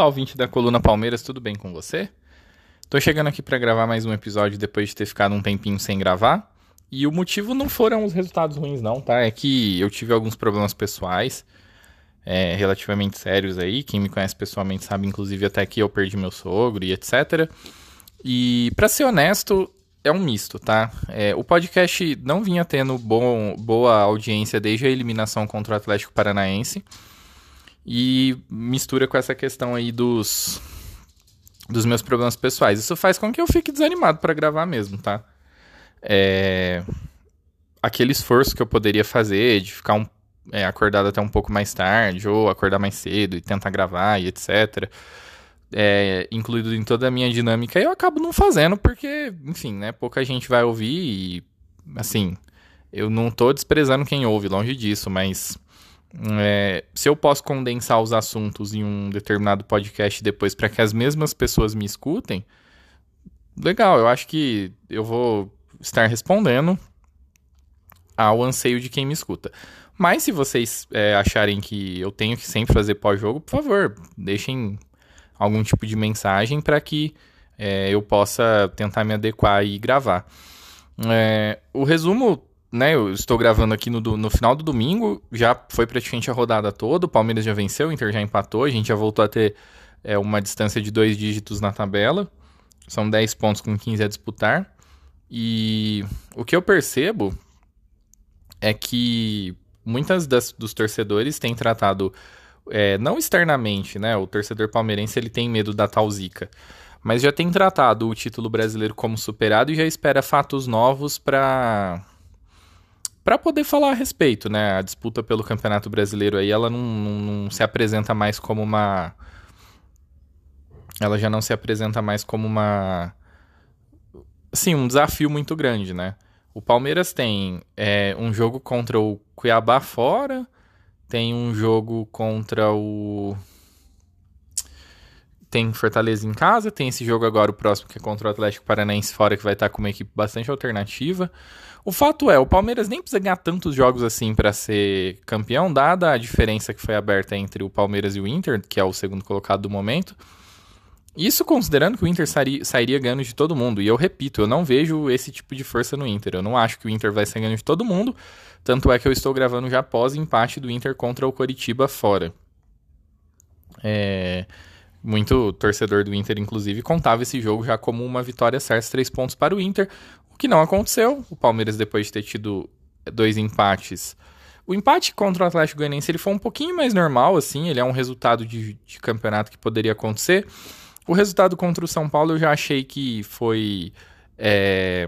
Olá, ouvinte da Coluna Palmeiras, tudo bem com você? Tô chegando aqui para gravar mais um episódio depois de ter ficado um tempinho sem gravar. E o motivo não foram os resultados ruins, não, tá? É que eu tive alguns problemas pessoais, é, relativamente sérios aí. Quem me conhece pessoalmente sabe, inclusive, até que eu perdi meu sogro e etc. E, pra ser honesto, é um misto, tá? É, o podcast não vinha tendo bom, boa audiência desde a eliminação contra o Atlético Paranaense. E mistura com essa questão aí dos, dos meus problemas pessoais. Isso faz com que eu fique desanimado para gravar mesmo, tá? É... Aquele esforço que eu poderia fazer de ficar um, é, acordado até um pouco mais tarde, ou acordar mais cedo e tentar gravar e etc. É, incluído em toda a minha dinâmica, eu acabo não fazendo, porque, enfim, né? Pouca gente vai ouvir e, assim, eu não tô desprezando quem ouve, longe disso, mas é, se eu posso condensar os assuntos em um determinado podcast depois para que as mesmas pessoas me escutem, legal, eu acho que eu vou estar respondendo ao anseio de quem me escuta. Mas se vocês é, acharem que eu tenho que sempre fazer pós-jogo, por favor, deixem algum tipo de mensagem para que é, eu possa tentar me adequar e gravar. É, o resumo né, eu estou gravando aqui no, no final do domingo, já foi praticamente a rodada toda, o Palmeiras já venceu, o Inter já empatou, a gente já voltou a ter é, uma distância de dois dígitos na tabela, são 10 pontos com 15 a disputar, e o que eu percebo é que muitas das, dos torcedores têm tratado, é, não externamente, né, o torcedor palmeirense ele tem medo da tal zica, mas já tem tratado o título brasileiro como superado e já espera fatos novos para para poder falar a respeito, né? A disputa pelo Campeonato Brasileiro aí, ela não, não, não, se apresenta mais como uma. Ela já não se apresenta mais como uma. Assim, um desafio muito grande, né? O Palmeiras tem é, um jogo contra o Cuiabá fora, tem um jogo contra o. Tem Fortaleza em casa, tem esse jogo agora, o próximo, que é contra o Atlético Paranaense fora, que vai estar com uma equipe bastante alternativa. O fato é, o Palmeiras nem precisa ganhar tantos jogos assim para ser campeão, dada a diferença que foi aberta entre o Palmeiras e o Inter, que é o segundo colocado do momento. Isso considerando que o Inter sairia, ganhando de todo mundo. E eu repito, eu não vejo esse tipo de força no Inter. Eu não acho que o Inter vai sair ganhando de todo mundo. Tanto é que eu estou gravando já após empate do Inter contra o Coritiba fora. É, muito torcedor do Inter, inclusive, contava esse jogo já como uma vitória certa, três pontos para o Inter que não aconteceu. O Palmeiras, depois de ter tido dois empates. O empate contra o Atlético Goianiense ele foi um pouquinho mais normal, assim. Ele é um resultado de, de campeonato que poderia acontecer. O resultado contra o São Paulo eu já achei que foi. É,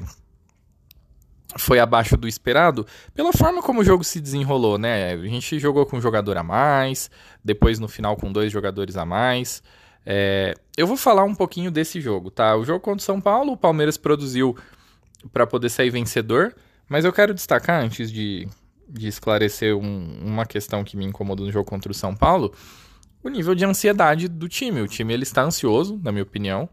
foi abaixo do esperado, pela forma como o jogo se desenrolou, né? A gente jogou com um jogador a mais, depois no final com dois jogadores a mais. É, eu vou falar um pouquinho desse jogo, tá? O jogo contra o São Paulo, o Palmeiras produziu para poder sair vencedor. Mas eu quero destacar, antes de, de esclarecer um, uma questão que me incomodou no jogo contra o São Paulo, o nível de ansiedade do time. O time ele está ansioso, na minha opinião.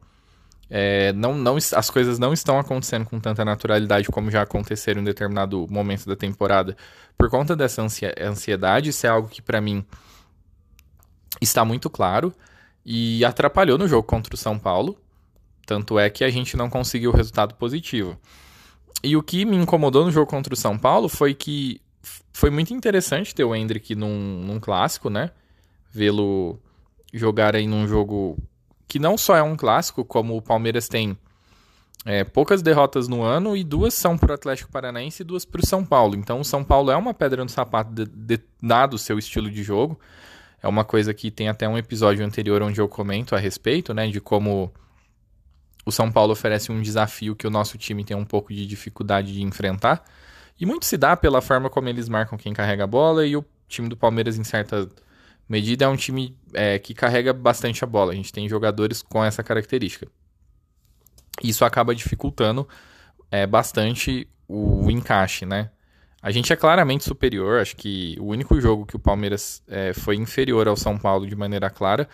É, não, não, as coisas não estão acontecendo com tanta naturalidade como já aconteceram em determinado momento da temporada por conta dessa ansiedade. Isso é algo que, para mim, está muito claro e atrapalhou no jogo contra o São Paulo. Tanto é que a gente não conseguiu resultado positivo. E o que me incomodou no jogo contra o São Paulo foi que foi muito interessante ter o Hendrick num, num clássico, né? Vê-lo jogar aí num jogo que não só é um clássico, como o Palmeiras tem é, poucas derrotas no ano e duas são para o Atlético Paranaense e duas para o São Paulo. Então o São Paulo é uma pedra no sapato de, de, dado o seu estilo de jogo. É uma coisa que tem até um episódio anterior onde eu comento a respeito, né, de como o São Paulo oferece um desafio que o nosso time tem um pouco de dificuldade de enfrentar. E muito se dá pela forma como eles marcam quem carrega a bola e o time do Palmeiras, em certa medida, é um time é, que carrega bastante a bola. A gente tem jogadores com essa característica. Isso acaba dificultando é, bastante o, o encaixe, né? A gente é claramente superior. Acho que o único jogo que o Palmeiras é, foi inferior ao São Paulo de maneira clara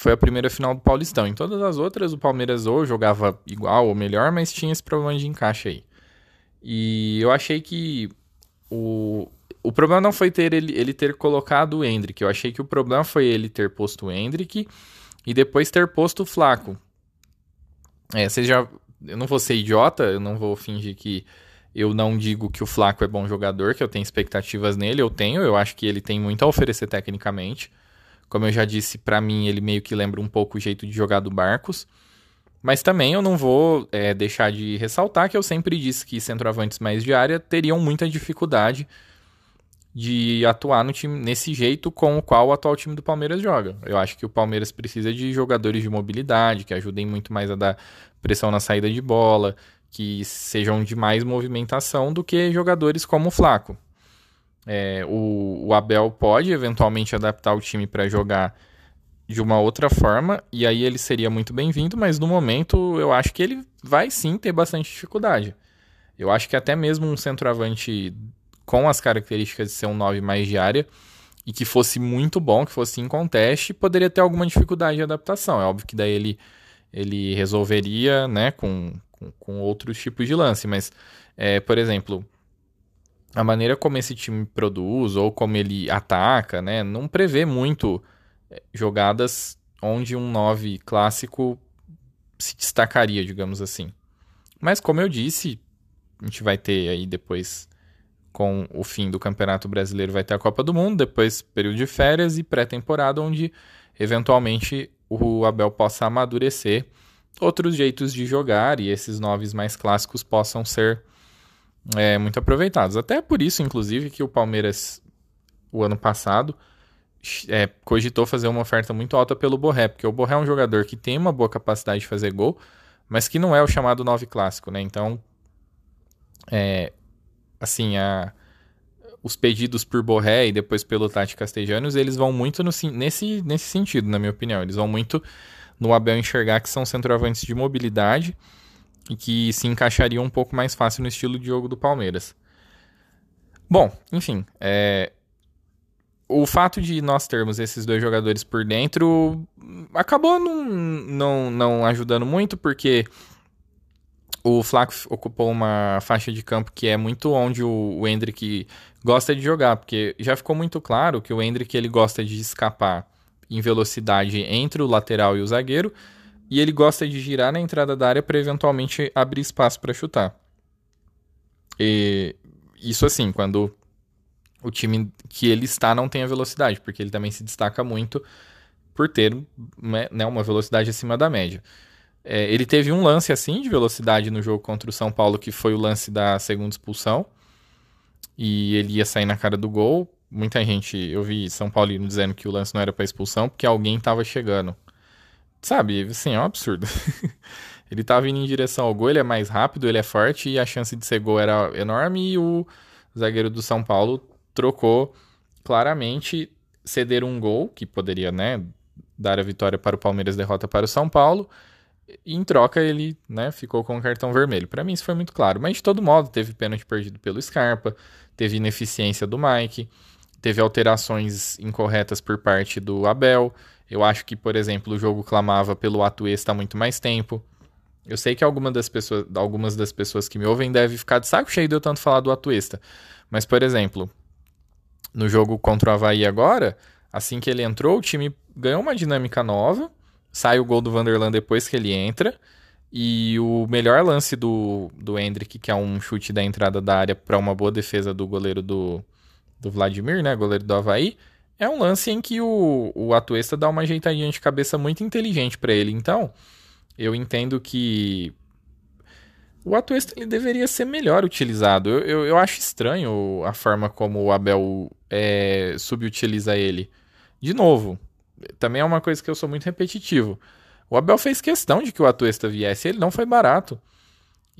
foi a primeira final do Paulistão. Em todas as outras, o Palmeiras ou jogava igual ou melhor, mas tinha esse problema de encaixe aí. E eu achei que o, o problema não foi ter ele, ele ter colocado o Hendrick. Eu achei que o problema foi ele ter posto o Hendrick e depois ter posto o Flaco. É. Eu não vou ser idiota, eu não vou fingir que eu não digo que o Flaco é bom jogador, que eu tenho expectativas nele. Eu tenho, eu acho que ele tem muito a oferecer tecnicamente. Como eu já disse, para mim ele meio que lembra um pouco o jeito de jogar do Barcos. Mas também eu não vou é, deixar de ressaltar que eu sempre disse que centroavantes mais de área teriam muita dificuldade de atuar no time nesse jeito com o qual o atual time do Palmeiras joga. Eu acho que o Palmeiras precisa de jogadores de mobilidade que ajudem muito mais a dar pressão na saída de bola, que sejam de mais movimentação do que jogadores como o Flaco. É, o, o Abel pode eventualmente adaptar o time para jogar de uma outra forma, e aí ele seria muito bem-vindo, mas no momento eu acho que ele vai sim ter bastante dificuldade. Eu acho que até mesmo um centroavante com as características de ser um 9 mais de área e que fosse muito bom, que fosse em conteste, poderia ter alguma dificuldade de adaptação. É óbvio que daí ele, ele resolveria né, com, com, com outros tipos de lance, mas, é, por exemplo, a maneira como esse time produz ou como ele ataca, né, não prevê muito jogadas onde um 9 clássico se destacaria, digamos assim. Mas como eu disse, a gente vai ter aí depois com o fim do Campeonato Brasileiro vai ter a Copa do Mundo, depois período de férias e pré-temporada onde eventualmente o Abel possa amadurecer outros jeitos de jogar e esses noves mais clássicos possam ser é, muito aproveitados. Até por isso, inclusive, que o Palmeiras o ano passado é, cogitou fazer uma oferta muito alta pelo Borré, porque o Borré é um jogador que tem uma boa capacidade de fazer gol, mas que não é o chamado 9 clássico, né? Então, é, assim, a, os pedidos por Borré e depois pelo Tati Castellanos, eles vão muito no, nesse, nesse sentido, na minha opinião. Eles vão muito no Abel enxergar que são centroavantes de mobilidade e que se encaixariam um pouco mais fácil no estilo de jogo do Palmeiras. Bom, enfim, é, o fato de nós termos esses dois jogadores por dentro acabou não, não, não ajudando muito, porque o Flaco ocupou uma faixa de campo que é muito onde o, o Hendrick gosta de jogar, porque já ficou muito claro que o Hendrick ele gosta de escapar em velocidade entre o lateral e o zagueiro, e ele gosta de girar na entrada da área para eventualmente abrir espaço para chutar. E isso assim, quando o time que ele está não tem a velocidade, porque ele também se destaca muito por ter né, né, uma velocidade acima da média. É, ele teve um lance assim de velocidade no jogo contra o São Paulo, que foi o lance da segunda expulsão, e ele ia sair na cara do gol. Muita gente, eu vi São Paulino dizendo que o lance não era para expulsão, porque alguém estava chegando. Sabe, assim, é um absurdo. ele estava indo em direção ao gol, ele é mais rápido, ele é forte, e a chance de ser gol era enorme, e o zagueiro do São Paulo trocou claramente ceder um gol, que poderia, né, dar a vitória para o Palmeiras, derrota para o São Paulo, e em troca ele, né, ficou com o cartão vermelho. Para mim isso foi muito claro, mas de todo modo teve pênalti perdido pelo Scarpa, teve ineficiência do Mike, teve alterações incorretas por parte do Abel. Eu acho que, por exemplo, o jogo clamava pelo ato extra há muito mais tempo. Eu sei que alguma das pessoas, algumas das pessoas que me ouvem devem ficar de saco cheio de eu tanto falar do Atuesta. Mas, por exemplo, no jogo contra o Havaí agora, assim que ele entrou, o time ganhou uma dinâmica nova. Sai o gol do Vanderlan depois que ele entra. E o melhor lance do, do Hendrick, que é um chute da entrada da área para uma boa defesa do goleiro do, do Vladimir, né? Goleiro do Havaí. É um lance em que o, o Atuesta dá uma ajeitadinha de cabeça muito inteligente para ele. Então, eu entendo que o Atuesta ele deveria ser melhor utilizado. Eu, eu, eu, acho estranho a forma como o Abel é, subutiliza ele. de novo, também é uma coisa que eu sou muito repetitivo. O Abel fez questão de que o Atuesta viesse, ele não foi barato.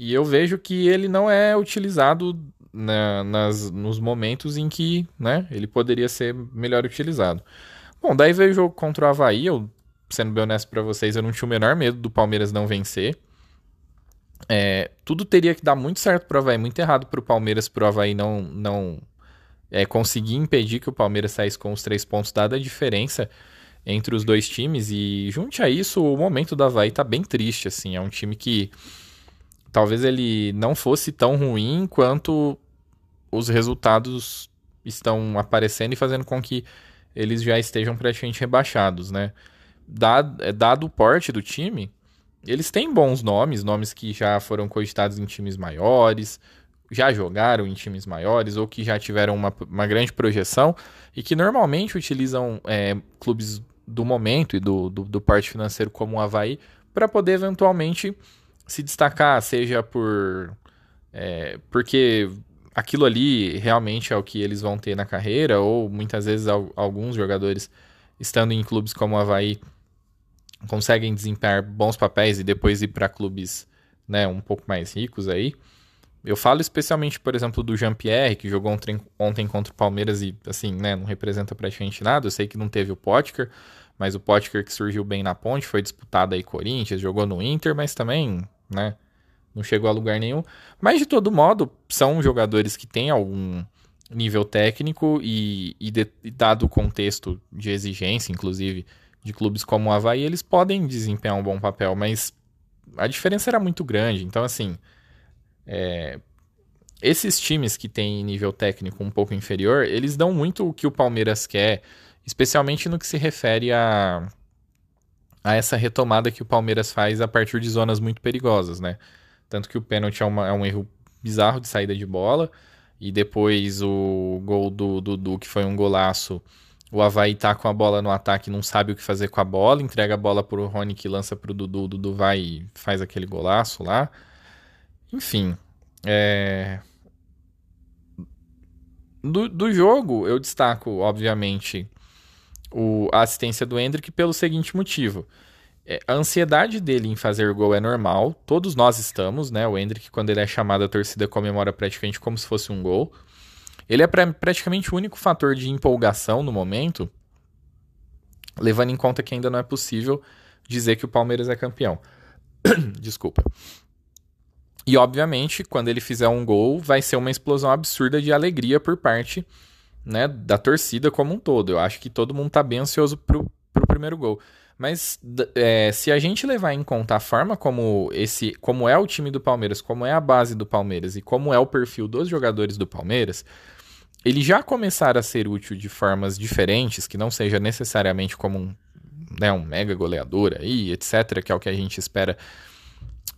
E eu vejo que ele não é utilizado na, nas, nos momentos em que né, ele poderia ser melhor utilizado. Bom, daí veio o jogo contra o Havaí. Eu, sendo bem honesto para vocês, eu não tinha o menor medo do Palmeiras não vencer. É, tudo teria que dar muito certo pro Havaí, muito errado pro Palmeiras, pro Havaí não, não é, conseguir impedir que o Palmeiras saísse com os três pontos, dada a diferença entre os dois times. E junte a isso, o momento do Havaí tá bem triste, assim. É um time que talvez ele não fosse tão ruim quanto os resultados estão aparecendo e fazendo com que eles já estejam praticamente rebaixados, né? Dado, é, dado o porte do time, eles têm bons nomes, nomes que já foram cogitados em times maiores, já jogaram em times maiores ou que já tiveram uma, uma grande projeção e que normalmente utilizam é, clubes do momento e do, do, do parte financeiro como o Havaí para poder eventualmente se destacar, seja por. É, porque aquilo ali realmente é o que eles vão ter na carreira, ou muitas vezes alguns jogadores estando em clubes como o Havaí conseguem desempenhar bons papéis e depois ir para clubes né, um pouco mais ricos aí. Eu falo especialmente, por exemplo, do Jean-Pierre, que jogou ontem, ontem contra o Palmeiras e, assim, né, não representa praticamente nada. Eu sei que não teve o Potker, mas o Potker que surgiu bem na ponte, foi disputado aí Corinthians, jogou no Inter, mas também né? Não chegou a lugar nenhum. Mas de todo modo, são jogadores que têm algum nível técnico e, e, de, e dado o contexto de exigência, inclusive, de clubes como o Havaí, eles podem desempenhar um bom papel, mas a diferença era muito grande. Então, assim, é, esses times que têm nível técnico um pouco inferior, eles dão muito o que o Palmeiras quer, especialmente no que se refere a a essa retomada que o Palmeiras faz a partir de zonas muito perigosas, né? Tanto que o pênalti é, uma, é um erro bizarro de saída de bola. E depois o gol do Dudu, que foi um golaço. O Havaí tá com a bola no ataque, não sabe o que fazer com a bola, entrega a bola pro Rony que lança pro Dudu, o Dudu vai e faz aquele golaço lá. Enfim, é... do, do jogo eu destaco, obviamente, o, a assistência do Hendrick pelo seguinte motivo. É, a ansiedade dele em fazer gol é normal, todos nós estamos, né? O Hendrick, quando ele é chamado, a torcida comemora praticamente como se fosse um gol. Ele é pra, praticamente o único fator de empolgação no momento, levando em conta que ainda não é possível dizer que o Palmeiras é campeão. Desculpa. E obviamente, quando ele fizer um gol, vai ser uma explosão absurda de alegria por parte né, da torcida como um todo. Eu acho que todo mundo está bem ansioso pro, pro primeiro gol. Mas é, se a gente levar em conta a forma como esse, como é o time do Palmeiras, como é a base do Palmeiras e como é o perfil dos jogadores do Palmeiras, ele já começar a ser útil de formas diferentes, que não seja necessariamente como um, né, um mega goleador aí, etc., que é o que a gente espera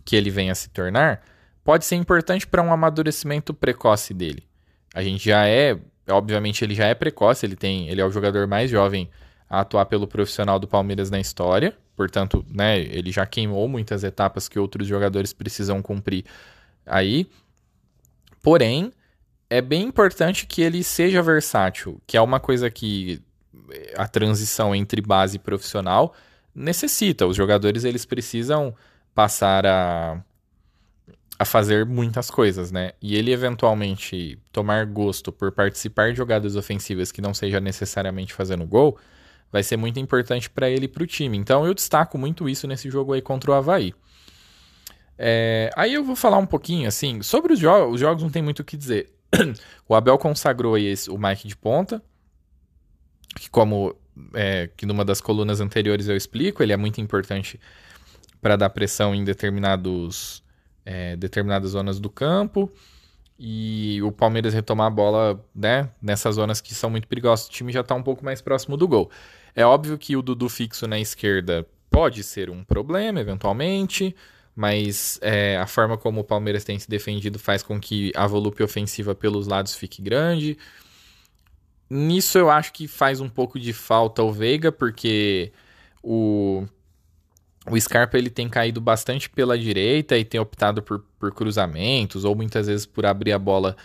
que ele venha a se tornar, pode ser importante para um amadurecimento precoce dele. A gente já é obviamente ele já é precoce, ele tem, ele é o jogador mais jovem a atuar pelo profissional do Palmeiras na história, portanto, né, ele já queimou muitas etapas que outros jogadores precisam cumprir aí. Porém, é bem importante que ele seja versátil, que é uma coisa que a transição entre base e profissional necessita. Os jogadores eles precisam passar a a fazer muitas coisas, né? E ele eventualmente tomar gosto por participar de jogadas ofensivas que não seja necessariamente fazendo gol, vai ser muito importante para ele e para o time. Então eu destaco muito isso nesse jogo aí contra o Havaí. É, aí eu vou falar um pouquinho assim sobre os jogos. Os jogos não tem muito o que dizer. o Abel consagrou esse, o Mike de ponta, que como é, que numa das colunas anteriores eu explico, ele é muito importante para dar pressão em determinados é, determinadas zonas do campo e o Palmeiras retomar a bola né, nessas zonas que são muito perigosas. O time já está um pouco mais próximo do gol. É óbvio que o Dudu fixo na esquerda pode ser um problema, eventualmente, mas é, a forma como o Palmeiras tem se defendido faz com que a volúpia ofensiva pelos lados fique grande. Nisso eu acho que faz um pouco de falta o Veiga, porque o o Scarpa ele tem caído bastante pela direita e tem optado por, por cruzamentos ou muitas vezes por abrir a bola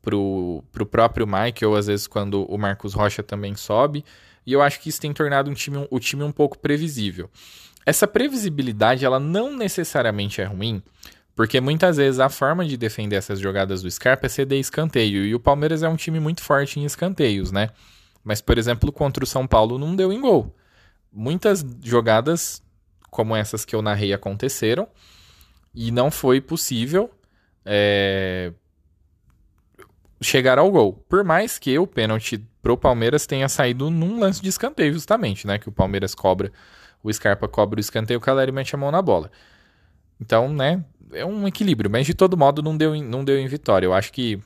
pro, pro próprio Mike, ou às vezes quando o Marcos Rocha também sobe. E eu acho que isso tem tornado um time, o time um pouco previsível. Essa previsibilidade, ela não necessariamente é ruim, porque muitas vezes a forma de defender essas jogadas do Scarpa é ceder escanteio. E o Palmeiras é um time muito forte em escanteios, né? Mas, por exemplo, contra o São Paulo não deu em gol. Muitas jogadas como essas que eu narrei aconteceram e não foi possível é, chegar ao gol. Por mais que o pênalti pro Palmeiras tenha saído num lance de escanteio, justamente, né? Que o Palmeiras cobra, o Scarpa cobra o escanteio, o Caleri mete a mão na bola. Então, né? É um equilíbrio, mas de todo modo não deu, não deu em vitória. Eu acho que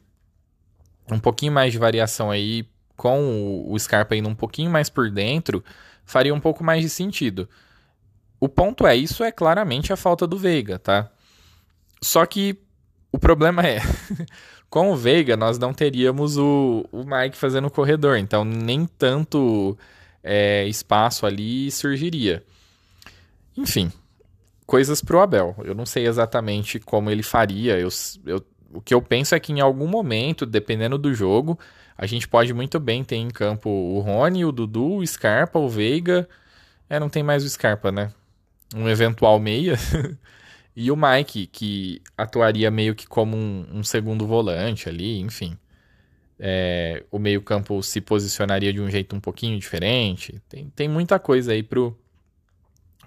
um pouquinho mais de variação aí, com o Scarpa indo um pouquinho mais por dentro, faria um pouco mais de sentido. O ponto é, isso é claramente a falta do Veiga, tá? Só que o problema é, com o Veiga nós não teríamos o, o Mike fazendo o corredor, então nem tanto é, espaço ali surgiria. Enfim, coisas pro Abel. Eu não sei exatamente como ele faria. Eu, eu, o que eu penso é que em algum momento, dependendo do jogo, a gente pode muito bem ter em campo o Rony, o Dudu, o Scarpa, o Veiga. É, não tem mais o Scarpa, né? Um eventual meia. E o Mike, que atuaria meio que como um, um segundo volante ali, enfim. É, o meio-campo se posicionaria de um jeito um pouquinho diferente. Tem, tem muita coisa aí pro,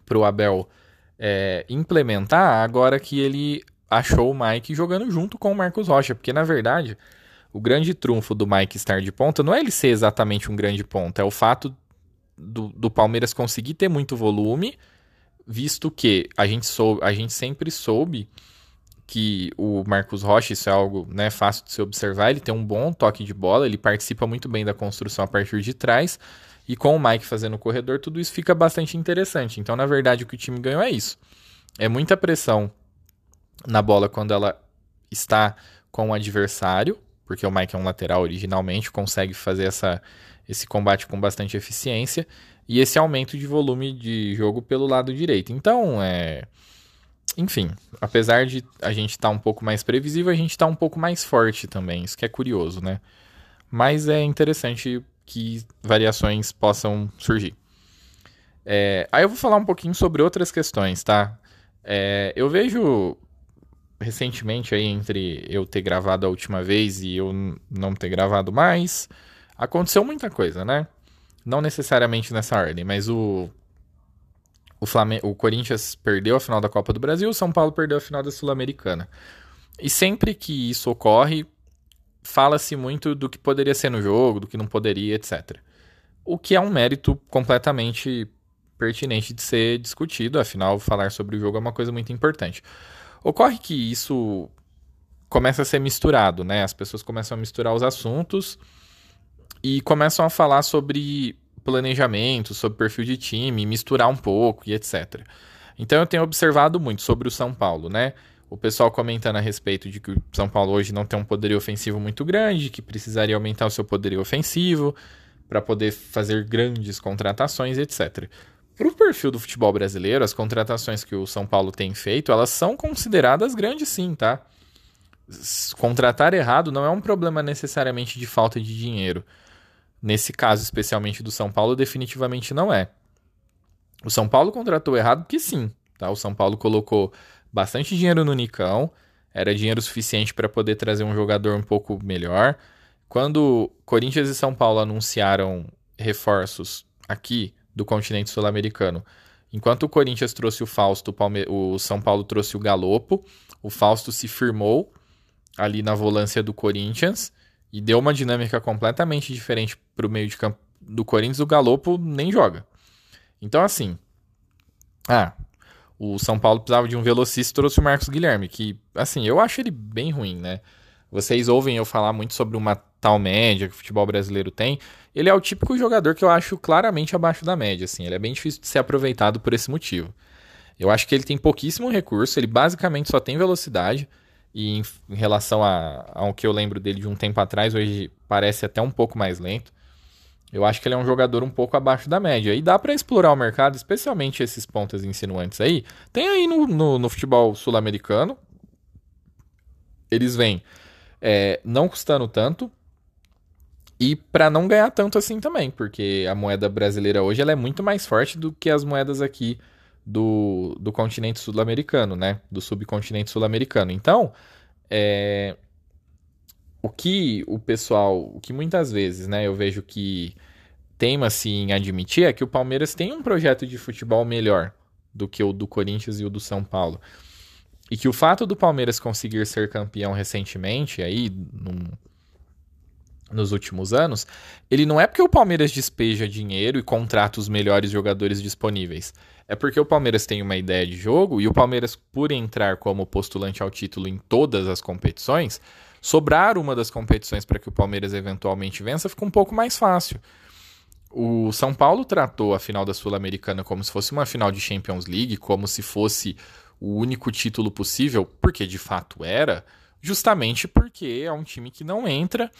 pro Abel é, implementar agora que ele achou o Mike jogando junto com o Marcos Rocha. Porque, na verdade, o grande trunfo do Mike estar de ponta não é ele ser exatamente um grande ponta, é o fato do, do Palmeiras conseguir ter muito volume visto que a gente, soube, a gente sempre soube que o Marcos Rocha, isso é algo né, fácil de se observar, ele tem um bom toque de bola, ele participa muito bem da construção a partir de trás, e com o Mike fazendo o corredor, tudo isso fica bastante interessante. Então, na verdade, o que o time ganhou é isso. É muita pressão na bola quando ela está com o adversário, porque o Mike é um lateral originalmente, consegue fazer essa, esse combate com bastante eficiência e esse aumento de volume de jogo pelo lado direito. Então, é. Enfim, apesar de a gente estar tá um pouco mais previsível, a gente está um pouco mais forte também. Isso que é curioso, né? Mas é interessante que variações possam surgir. É, aí eu vou falar um pouquinho sobre outras questões, tá? É, eu vejo recentemente aí entre eu ter gravado a última vez e eu não ter gravado mais, aconteceu muita coisa, né? Não necessariamente nessa ordem, mas o. O, Flamengo, o Corinthians perdeu a final da Copa do Brasil, o São Paulo perdeu a final da Sul-Americana. E sempre que isso ocorre, fala-se muito do que poderia ser no jogo, do que não poderia, etc. O que é um mérito completamente pertinente de ser discutido, afinal, falar sobre o jogo é uma coisa muito importante. Ocorre que isso começa a ser misturado, né? As pessoas começam a misturar os assuntos e começam a falar sobre planejamento, sobre perfil de time, misturar um pouco e etc. Então eu tenho observado muito sobre o São Paulo, né? O pessoal comentando a respeito de que o São Paulo hoje não tem um poderio ofensivo muito grande, que precisaria aumentar o seu poderio ofensivo para poder fazer grandes contratações, etc. Para o perfil do futebol brasileiro, as contratações que o São Paulo tem feito, elas são consideradas grandes sim, tá? Contratar errado não é um problema necessariamente de falta de dinheiro. Nesse caso, especialmente do São Paulo, definitivamente não é. O São Paulo contratou errado porque sim. Tá? O São Paulo colocou bastante dinheiro no Nicão, era dinheiro suficiente para poder trazer um jogador um pouco melhor. Quando Corinthians e São Paulo anunciaram reforços aqui do continente sul-americano, enquanto o Corinthians trouxe o Fausto, o, Palme... o São Paulo trouxe o Galopo, o Fausto se firmou ali na volância do Corinthians e deu uma dinâmica completamente diferente para o meio de campo do Corinthians. O Galopo nem joga. Então, assim. Ah, o São Paulo precisava de um velocista trouxe o Marcos Guilherme, que, assim, eu acho ele bem ruim, né? Vocês ouvem eu falar muito sobre uma tal média que o futebol brasileiro tem. Ele é o típico jogador que eu acho claramente abaixo da média, assim. Ele é bem difícil de ser aproveitado por esse motivo. Eu acho que ele tem pouquíssimo recurso, ele basicamente só tem velocidade. E em, em relação a, ao que eu lembro dele de um tempo atrás, hoje parece até um pouco mais lento. Eu acho que ele é um jogador um pouco abaixo da média. E dá para explorar o mercado, especialmente esses pontas insinuantes aí. Tem aí no, no, no futebol sul-americano. Eles vêm é, não custando tanto e para não ganhar tanto assim também, porque a moeda brasileira hoje ela é muito mais forte do que as moedas aqui do, do continente sul-americano, né? Do subcontinente sul-americano. Então, é, o que o pessoal, o que muitas vezes, né, eu vejo que teima-se em admitir é que o Palmeiras tem um projeto de futebol melhor do que o do Corinthians e o do São Paulo. E que o fato do Palmeiras conseguir ser campeão recentemente, aí, num, nos últimos anos, ele não é porque o Palmeiras despeja dinheiro e contrata os melhores jogadores disponíveis. É porque o Palmeiras tem uma ideia de jogo e o Palmeiras, por entrar como postulante ao título em todas as competições, sobrar uma das competições para que o Palmeiras eventualmente vença fica um pouco mais fácil. O São Paulo tratou a final da Sul-Americana como se fosse uma final de Champions League, como se fosse o único título possível, porque de fato era, justamente porque é um time que não entra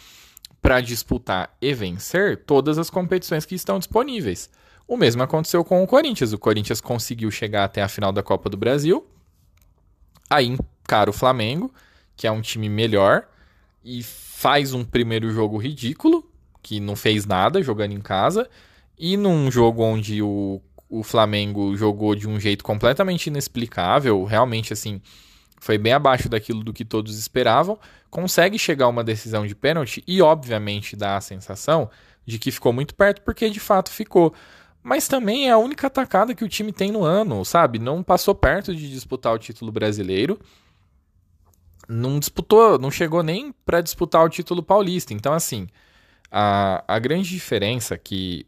para disputar e vencer todas as competições que estão disponíveis. O mesmo aconteceu com o Corinthians. O Corinthians conseguiu chegar até a final da Copa do Brasil, aí encara o Flamengo, que é um time melhor, e faz um primeiro jogo ridículo, que não fez nada jogando em casa, e num jogo onde o, o Flamengo jogou de um jeito completamente inexplicável, realmente assim, foi bem abaixo daquilo do que todos esperavam, consegue chegar a uma decisão de pênalti e, obviamente, dá a sensação de que ficou muito perto, porque de fato ficou. Mas também é a única atacada que o time tem no ano, sabe? Não passou perto de disputar o título brasileiro. Não disputou, não chegou nem para disputar o título paulista. Então, assim, a, a grande diferença que.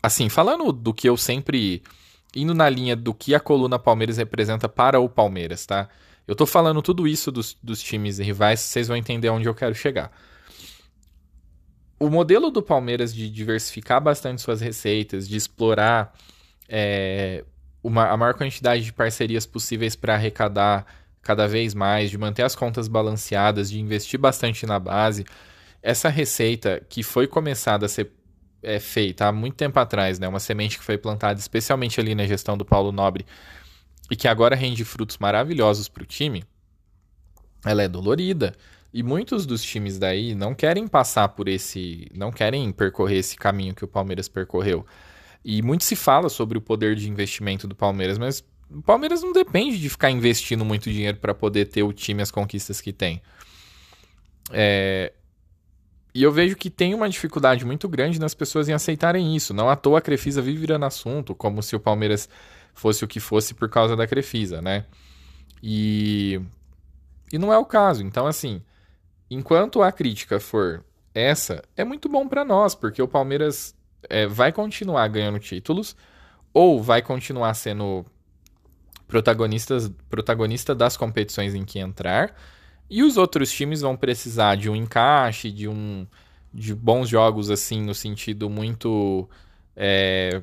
Assim, falando do que eu sempre indo na linha do que a coluna Palmeiras representa para o Palmeiras, tá? Eu tô falando tudo isso dos, dos times rivais, vocês vão entender onde eu quero chegar. O modelo do Palmeiras de diversificar bastante suas receitas, de explorar é, uma, a maior quantidade de parcerias possíveis para arrecadar cada vez mais, de manter as contas balanceadas, de investir bastante na base. Essa receita que foi começada a ser é, feita há muito tempo atrás, né? Uma semente que foi plantada especialmente ali na gestão do Paulo Nobre e que agora rende frutos maravilhosos para o time, ela é dolorida. E muitos dos times daí não querem passar por esse. não querem percorrer esse caminho que o Palmeiras percorreu. E muito se fala sobre o poder de investimento do Palmeiras, mas o Palmeiras não depende de ficar investindo muito dinheiro para poder ter o time as conquistas que tem. É, e eu vejo que tem uma dificuldade muito grande nas pessoas em aceitarem isso. Não à toa a Crefisa vive virando assunto, como se o Palmeiras fosse o que fosse por causa da Crefisa, né? E, e não é o caso. Então, assim, enquanto a crítica for essa, é muito bom para nós, porque o Palmeiras é, vai continuar ganhando títulos ou vai continuar sendo protagonistas, protagonista das competições em que entrar e os outros times vão precisar de um encaixe, de um de bons jogos assim no sentido muito é,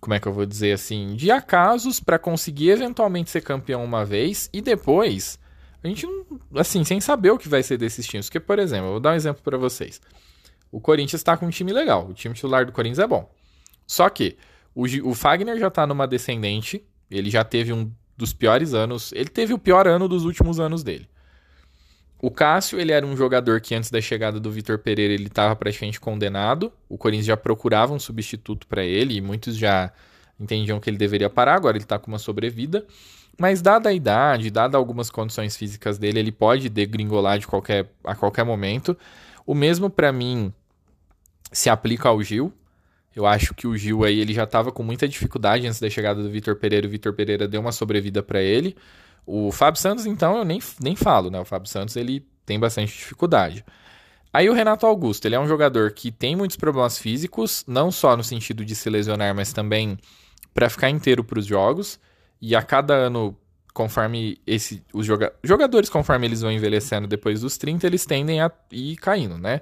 como é que eu vou dizer assim, de acasos para conseguir eventualmente ser campeão uma vez e depois a gente assim, sem saber o que vai ser desses times. Porque, por exemplo, eu vou dar um exemplo para vocês. O Corinthians está com um time legal, o time titular do Corinthians é bom. Só que o, o Fagner já está numa descendente, ele já teve um dos piores anos. Ele teve o pior ano dos últimos anos dele. O Cássio, ele era um jogador que antes da chegada do Vitor Pereira ele estava praticamente condenado. O Corinthians já procurava um substituto para ele e muitos já entendiam que ele deveria parar. Agora ele está com uma sobrevida. Mas dada a idade, dada algumas condições físicas dele, ele pode degringolar de qualquer, a qualquer momento. O mesmo para mim se aplica ao Gil. Eu acho que o Gil aí ele já estava com muita dificuldade antes da chegada do Vitor Pereira. O Vitor Pereira deu uma sobrevida para ele. O Fábio Santos, então, eu nem, nem falo, né? O Fábio Santos ele tem bastante dificuldade. Aí o Renato Augusto, ele é um jogador que tem muitos problemas físicos, não só no sentido de se lesionar, mas também para ficar inteiro para os jogos. E a cada ano, conforme esse, os joga jogadores, conforme eles vão envelhecendo depois dos 30, eles tendem a ir caindo, né?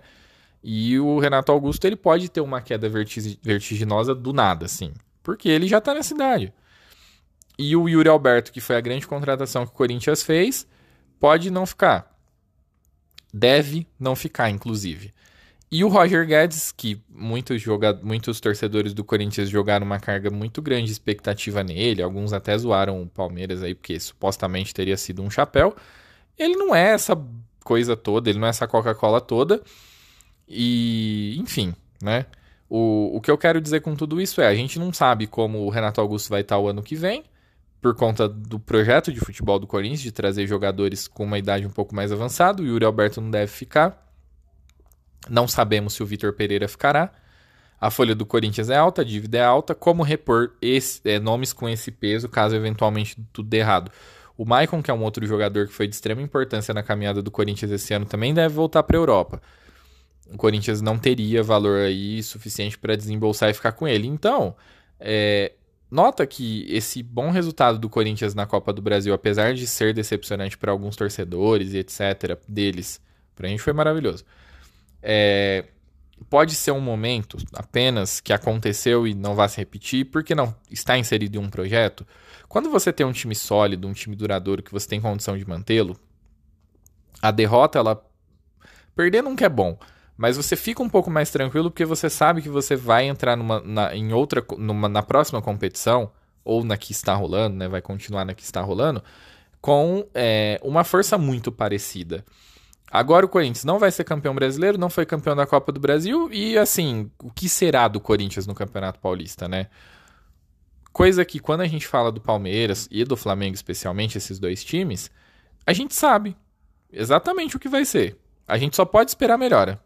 E o Renato Augusto ele pode ter uma queda vertiginosa do nada, assim, porque ele já tá na cidade. E o Yuri Alberto, que foi a grande contratação que o Corinthians fez, pode não ficar. Deve não ficar, inclusive. E o Roger Guedes, que muitos, joga... muitos torcedores do Corinthians jogaram uma carga muito grande de expectativa nele, alguns até zoaram o Palmeiras aí, porque supostamente teria sido um chapéu. ele não é essa coisa toda, ele não é essa Coca-Cola toda. E, enfim, né? O, o que eu quero dizer com tudo isso é: a gente não sabe como o Renato Augusto vai estar o ano que vem, por conta do projeto de futebol do Corinthians, de trazer jogadores com uma idade um pouco mais avançada. O Yuri Alberto não deve ficar. Não sabemos se o Vitor Pereira ficará. A folha do Corinthians é alta, a dívida é alta. Como repor esse, é, nomes com esse peso caso eventualmente tudo dê errado? O Maicon, que é um outro jogador que foi de extrema importância na caminhada do Corinthians esse ano, também deve voltar para a Europa. O Corinthians não teria valor aí suficiente para desembolsar e ficar com ele. Então, é, nota que esse bom resultado do Corinthians na Copa do Brasil, apesar de ser decepcionante para alguns torcedores e etc., deles, para a gente foi maravilhoso. É, pode ser um momento apenas que aconteceu e não vai se repetir, porque não está inserido em um projeto. Quando você tem um time sólido, um time duradouro que você tem condição de mantê-lo, a derrota ela perder nunca é bom, mas você fica um pouco mais tranquilo porque você sabe que você vai entrar numa, na, em outra numa, na próxima competição ou na que está rolando, né, vai continuar na que está rolando com é, uma força muito parecida. Agora o Corinthians não vai ser campeão brasileiro, não foi campeão da Copa do Brasil e assim, o que será do Corinthians no Campeonato Paulista, né? Coisa que quando a gente fala do Palmeiras e do Flamengo especialmente, esses dois times, a gente sabe exatamente o que vai ser. A gente só pode esperar melhora.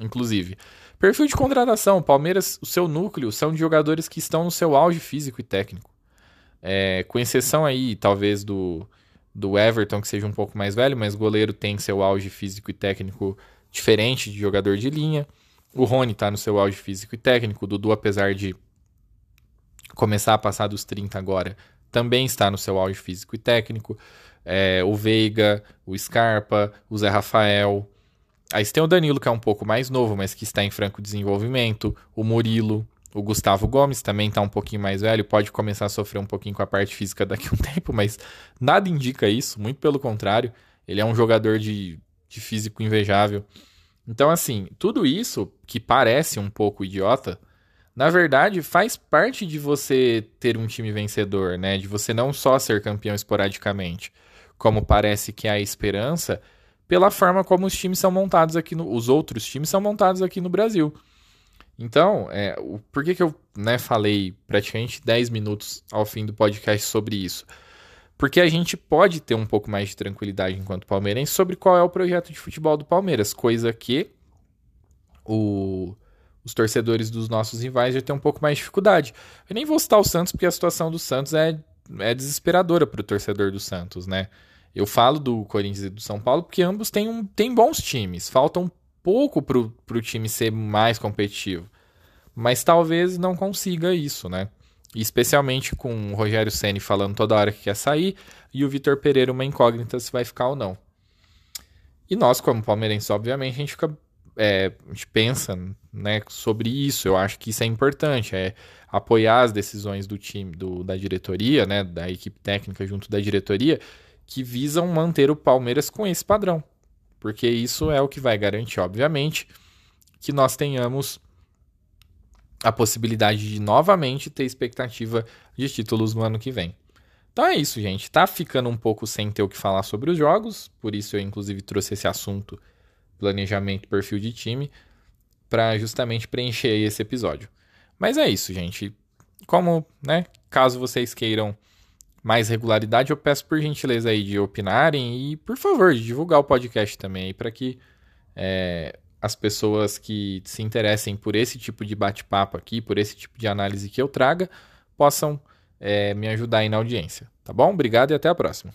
Inclusive, perfil de contratação, Palmeiras, o seu núcleo são de jogadores que estão no seu auge físico e técnico. É, com exceção aí, talvez, do do Everton, que seja um pouco mais velho, mas goleiro tem seu auge físico e técnico diferente de jogador de linha. O Rony está no seu auge físico e técnico. O Dudu, apesar de começar a passar dos 30 agora, também está no seu auge físico e técnico. É, o Veiga, o Scarpa, o Zé Rafael. Aí você tem o Danilo, que é um pouco mais novo, mas que está em franco desenvolvimento. O Murilo, o Gustavo Gomes também está um pouquinho mais velho, pode começar a sofrer um pouquinho com a parte física daqui a um tempo, mas nada indica isso, muito pelo contrário. Ele é um jogador de, de físico invejável. Então, assim, tudo isso que parece um pouco idiota, na verdade faz parte de você ter um time vencedor, né? De você não só ser campeão esporadicamente, como parece que há esperança, pela forma como os times são montados aqui no, os outros times são montados aqui no Brasil. Então, é, o, por que, que eu né, falei praticamente 10 minutos ao fim do podcast sobre isso? Porque a gente pode ter um pouco mais de tranquilidade enquanto palmeirense sobre qual é o projeto de futebol do Palmeiras, coisa que o, os torcedores dos nossos rivais já têm um pouco mais de dificuldade. Eu nem vou citar o Santos porque a situação do Santos é, é desesperadora para o torcedor do Santos, né? Eu falo do Corinthians e do São Paulo porque ambos têm, um, têm bons times, faltam pouco para o time ser mais competitivo. Mas talvez não consiga isso, né? especialmente com o Rogério Ceni falando toda hora que quer sair e o Vitor Pereira uma incógnita se vai ficar ou não. E nós, como palmeirenses, obviamente, a gente fica. É, a gente pensa né, sobre isso. Eu acho que isso é importante. É apoiar as decisões do time, do, da diretoria, né, da equipe técnica junto da diretoria, que visam manter o Palmeiras com esse padrão porque isso é o que vai garantir, obviamente, que nós tenhamos a possibilidade de novamente ter expectativa de títulos no ano que vem. Então é isso, gente. Tá ficando um pouco sem ter o que falar sobre os jogos, por isso eu inclusive trouxe esse assunto planejamento perfil de time para justamente preencher esse episódio. Mas é isso, gente. Como, né, caso vocês queiram mais regularidade, eu peço por gentileza aí de opinarem e, por favor, de divulgar o podcast também aí para que é, as pessoas que se interessem por esse tipo de bate-papo aqui, por esse tipo de análise que eu traga, possam é, me ajudar aí na audiência. Tá bom? Obrigado e até a próxima.